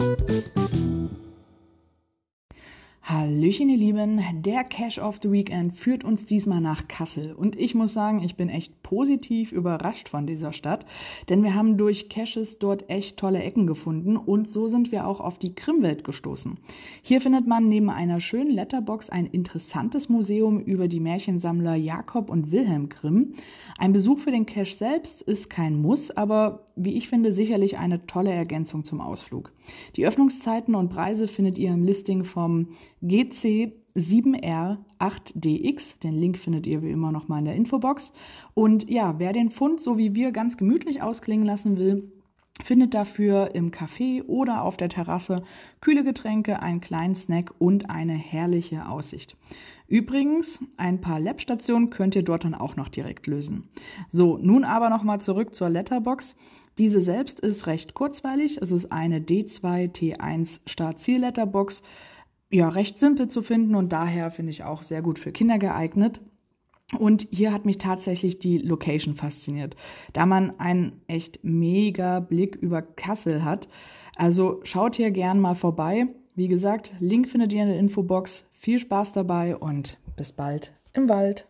thank you Hallöchen, ihr Lieben. Der Cash of the Weekend führt uns diesmal nach Kassel. Und ich muss sagen, ich bin echt positiv überrascht von dieser Stadt, denn wir haben durch Caches dort echt tolle Ecken gefunden und so sind wir auch auf die Krimwelt gestoßen. Hier findet man neben einer schönen Letterbox ein interessantes Museum über die Märchensammler Jakob und Wilhelm Grimm. Ein Besuch für den Cache selbst ist kein Muss, aber wie ich finde, sicherlich eine tolle Ergänzung zum Ausflug. Die Öffnungszeiten und Preise findet ihr im Listing vom GC7R8DX. Den Link findet ihr wie immer nochmal in der Infobox. Und ja, wer den Fund so wie wir ganz gemütlich ausklingen lassen will, findet dafür im Café oder auf der Terrasse kühle Getränke, einen kleinen Snack und eine herrliche Aussicht. Übrigens, ein paar Lab-Stationen könnt ihr dort dann auch noch direkt lösen. So, nun aber nochmal zurück zur Letterbox. Diese selbst ist recht kurzweilig. Es ist eine D2T1 Start-Ziel-Letterbox. Ja, recht simpel zu finden und daher finde ich auch sehr gut für Kinder geeignet. Und hier hat mich tatsächlich die Location fasziniert, da man einen echt mega Blick über Kassel hat. Also schaut hier gern mal vorbei. Wie gesagt, Link findet ihr in der Infobox. Viel Spaß dabei und bis bald im Wald.